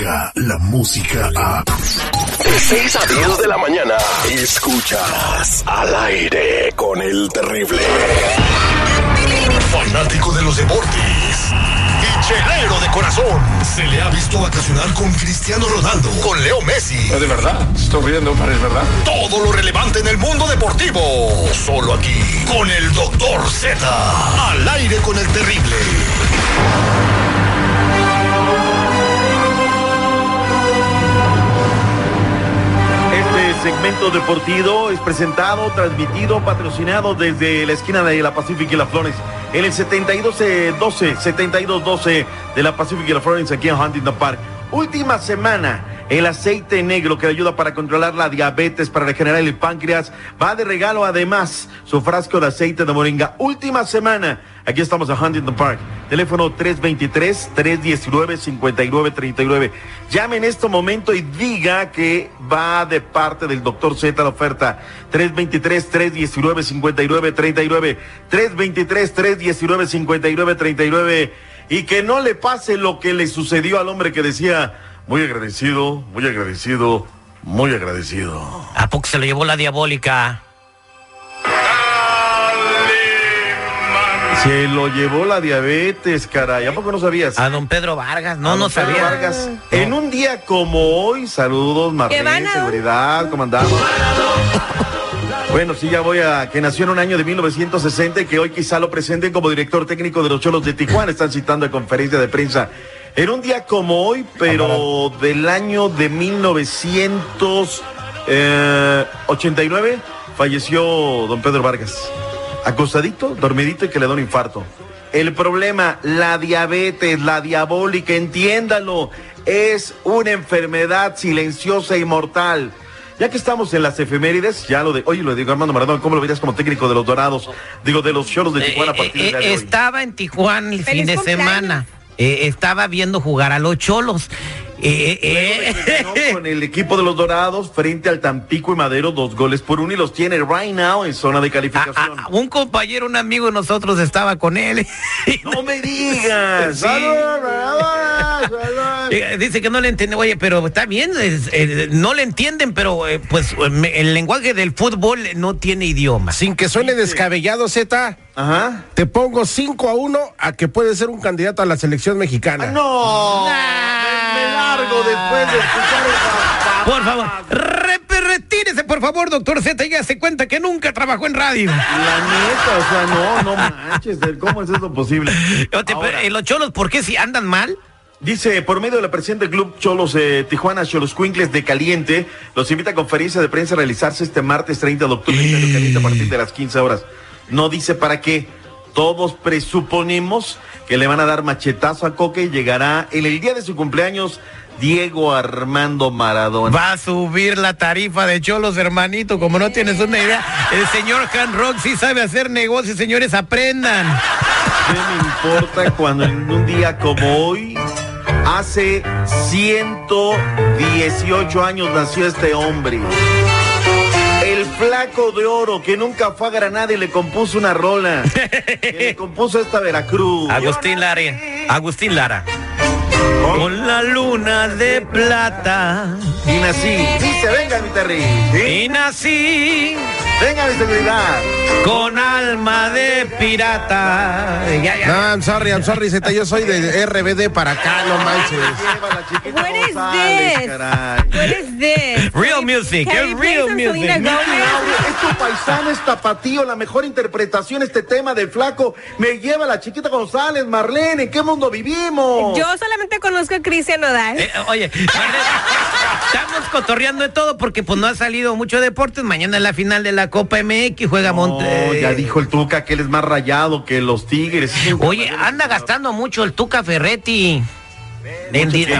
la música a... De 6 a 10 de la mañana, escuchas al aire con el terrible. Fanático de los deportes. Y chelero de corazón. Se le ha visto vacacionar con Cristiano Ronaldo, con Leo Messi. de verdad, estoy riendo, parece verdad. Todo lo relevante en el mundo deportivo. Solo aquí, con el Doctor Z. Al aire con el terrible. Este segmento deportivo es presentado, transmitido, patrocinado desde la esquina de la Pacific y la Flores. En el 7212, 7212 de la Pacific y la Flores aquí en Huntington Park. Última semana, el aceite negro que ayuda para controlar la diabetes, para regenerar el páncreas, va de regalo además su frasco de aceite de moringa. Última semana, aquí estamos en Huntington Park. Teléfono 323-319-5939. Llame en este momento y diga que va de parte del doctor Z la oferta. 323-319-5939. 323-319-5939. Y que no le pase lo que le sucedió al hombre que decía, muy agradecido, muy agradecido, muy agradecido. ¿A poco se lo llevó la diabólica? Se lo llevó la diabetes, caray. ¿A poco no sabías? A don Pedro Vargas, no, A no Pedro sabía. En un día como hoy, saludos, ¿Qué van Marlene, a- seguridad, ¿cómo andamos? Bueno, sí, ya voy a que nació en un año de 1960 y que hoy quizá lo presenten como director técnico de los Cholos de Tijuana. Están citando en conferencia de prensa. En un día como hoy, pero del año de 1989, falleció don Pedro Vargas. Acostadito, dormidito y que le da un infarto. El problema, la diabetes, la diabólica, entiéndalo, es una enfermedad silenciosa y mortal. Ya que estamos en las efemérides, ya lo de, oye, lo digo Armando Maradona, ¿cómo lo verías como técnico de los Dorados? Digo, de los Choros de Tijuana a Eh, partir eh, de hoy. estaba en Tijuana el Feliz fin de cumpleaños. semana. Eh, estaba viendo jugar a los cholos. Eh, eh, Luego ganó con el equipo de los Dorados frente al Tampico y Madero, dos goles por uno y los tiene right now en zona de a- calificación. a- un compañero, un amigo de nosotros estaba con él. No me digas. Sí. Eh, Dice que no le entiende, oye, pero está bien, es- eh, no le entienden, pero eh, pues eh, me- el lenguaje del fútbol no tiene idioma. Sin que suene descabellado, Z, Ajá. te pongo 5 a 1 a que puede ser un candidato a la selección mexicana. Ah, no. Después de escuchar esa Por favor, re- retírese, por favor, doctor Z, ya se cuenta que nunca trabajó en radio. La neta, o sea, no, no manches, ¿cómo es eso posible? Ahora, eh, los cholos, ¿por qué si andan mal? Dice, por medio de la presidenta del Club Cholos eh, Tijuana, Cholos Cuincles de Caliente, los invita a conferencia de prensa a realizarse este martes 30 de octubre en Caliente a partir de las 15 horas. No dice para qué. Todos presuponemos que le van a dar machetazo a Coque y llegará en el día de su cumpleaños Diego Armando Maradona. Va a subir la tarifa de cholos, hermanito, como no tienes una idea. El señor Han Rock sí sabe hacer negocios, señores, aprendan. ¿Qué me importa cuando en un día como hoy, hace 118 años nació este hombre? El flaco de oro que nunca fue a Granada y le compuso una rola. Que le compuso esta Veracruz. Agustín Lara. Agustín Lara. Con la luna de plata. Y nací. Dice, venga mi Terry. ¿sí? Y nací Venga mi seguridad. con alma de pirata. Ya, ya. No, I'm sorry, I'm sorry, Z, yo soy de RBD para acá, no manches. What is this? caray. What is this? Real music, real music. Es tu paisano, es tapatío, la mejor interpretación, este tema del flaco. Me lleva la chiquita González, Marlene, ¿en qué mundo vivimos? Yo solamente conozco a Cristian Nodal. Eh, oye, estamos cotorreando de todo porque pues no ha salido mucho deportes. Mañana es la final de la Copa MX, juega No, Monte. ya dijo el Tuca que él es más rayado que los Tigres. Oye, anda gastando mucho el Tuca Ferretti.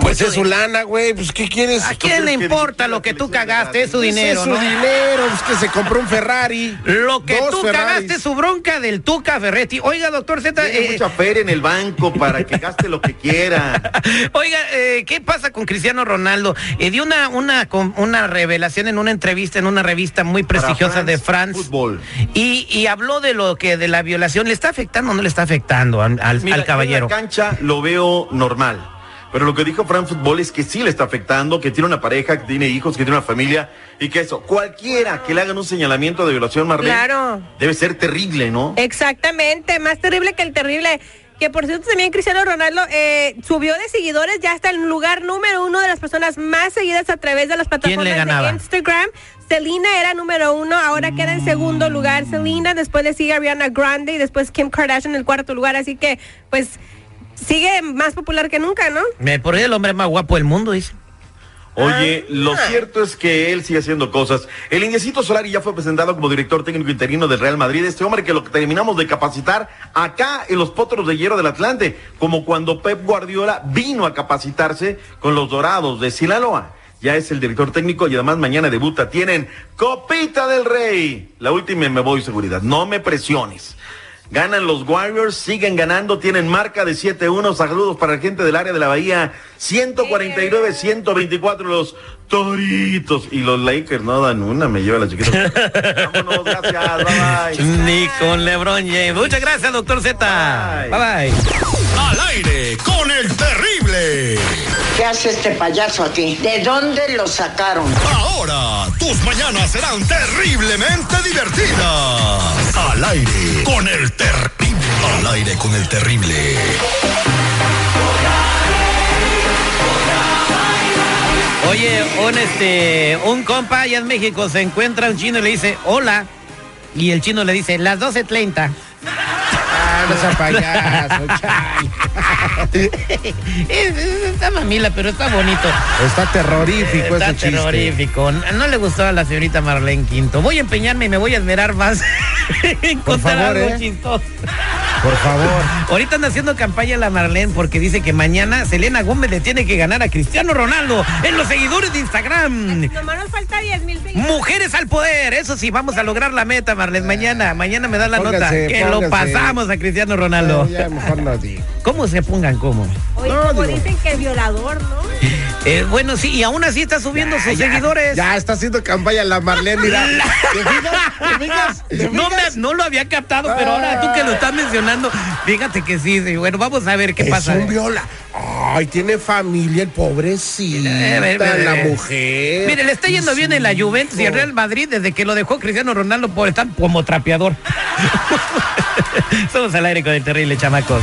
Pues es su lana, güey, pues ¿qué quieres? ¿A quién le importa lo que tú cagaste? Es su Pues dinero, es su ¿no? dinero, es que se compró un Ferrari. Lo que tú Ferraris. cagaste, su bronca del Tuca Ferretti. Oiga, doctor Z, Tiene eh, mucha feria en el banco para que gaste lo que quiera. Oiga, eh, ¿qué pasa con Cristiano Ronaldo? Eh, dio una, una, con- una revelación en una entrevista en una revista muy prestigiosa France de France. Football. Y, y habló de lo que de la violación. ¿Le está afectando o no le está afectando al, al- Mira, al caballero? yo En la cancha lo veo normal. Pero lo que dijo Fran Fútbol es que sí le está afectando, que tiene una pareja, que tiene hijos, que tiene una familia y que eso, cualquiera que le hagan un señalamiento de violación, Marlene, Claro. debe ser terrible, ¿no? Exactamente, más terrible que el terrible. Que por cierto también Cristiano Ronaldo eh, subió de seguidores, ya está en lugar número uno de las personas más seguidas a través de las ¿Quién le plataformas ganaba? de Instagram. Selena era número uno, ahora queda en segundo lugar Selena, después le sigue Ariana Grande y después Kim Kardashian en el cuarto lugar, así que pues sigue más popular que nunca, ¿no? Me por ahí el hombre más guapo del mundo, dice. Oye, Ah. lo cierto es que él sigue haciendo cosas. El Indiecito Solari ya fue presentado como director técnico interino del Real Madrid. Este hombre que lo terminamos de capacitar acá en los potros de hierro del Atlante, como cuando Pep Guardiola vino a capacitarse con los Dorados de Sinaloa. Ya es el director técnico y además mañana debuta. Tienen Copita del Rey. La última y me voy seguridad. No me presiones. Ganan los Warriors, siguen ganando, tienen marca de 7-1. Saludos para la gente del área de la Bahía. 149-124 los Toritos. Y los Lakers no dan una, me lleva la chiquita. Vámonos, gracias, bye bye. Ni con LeBron James. Muchas gracias, doctor Z. Bye. Bye bye. Al aire con el terrible. ¿Qué hace este payaso aquí? ¿De dónde lo sacaron? Ahora tus mañanas serán terriblemente divertidas. Al aire con el terrible. Al aire con el terrible. Oye, un este, un compa allá en México se encuentra un chino y le dice, hola. Y el chino le dice, las 12.30. Ah, no payaso, está mamila, pero está bonito. Está terrorífico Está ese chiste. terrorífico. No le gustó a la señorita Marlene Quinto. Voy a empeñarme y me voy a esmerar más en Por contar favor, algo ¿eh? chistoso. Por favor. Ahorita anda haciendo campaña la Marlene porque dice que mañana Selena Gómez le tiene que ganar a Cristiano Ronaldo en los seguidores de Instagram. Nomás nos falta 10 mil seguidores. Mujeres al poder, eso sí, vamos a lograr la meta, Marlene. Mañana, mañana me da la nota Póngase, que lo pasamos a Cristiano Ronaldo. No, ya mejor no. ¿Cómo se pongan cómo? Como dicen que es violador, ¿no? Eh, bueno, sí, y aún así está subiendo sus Ya, seguidores. Ya está haciendo campaña la Marlene, mira. ¿Te fijas? ¿Te fijas? ¿Te No, me- fijas? no lo había captado, pero ahora tú que lo estás mencionando, fíjate que sí, sí. Bueno, vamos a ver qué es pasa. un viola. Ay, tiene familia el pobrecito. Eh, ve, la mujer. Mire, le está yendo bien en la Juventus y el Real Madrid desde que lo dejó Cristiano Ronaldo por estar como trapeador. Somos al aire con el terrible, chamacos.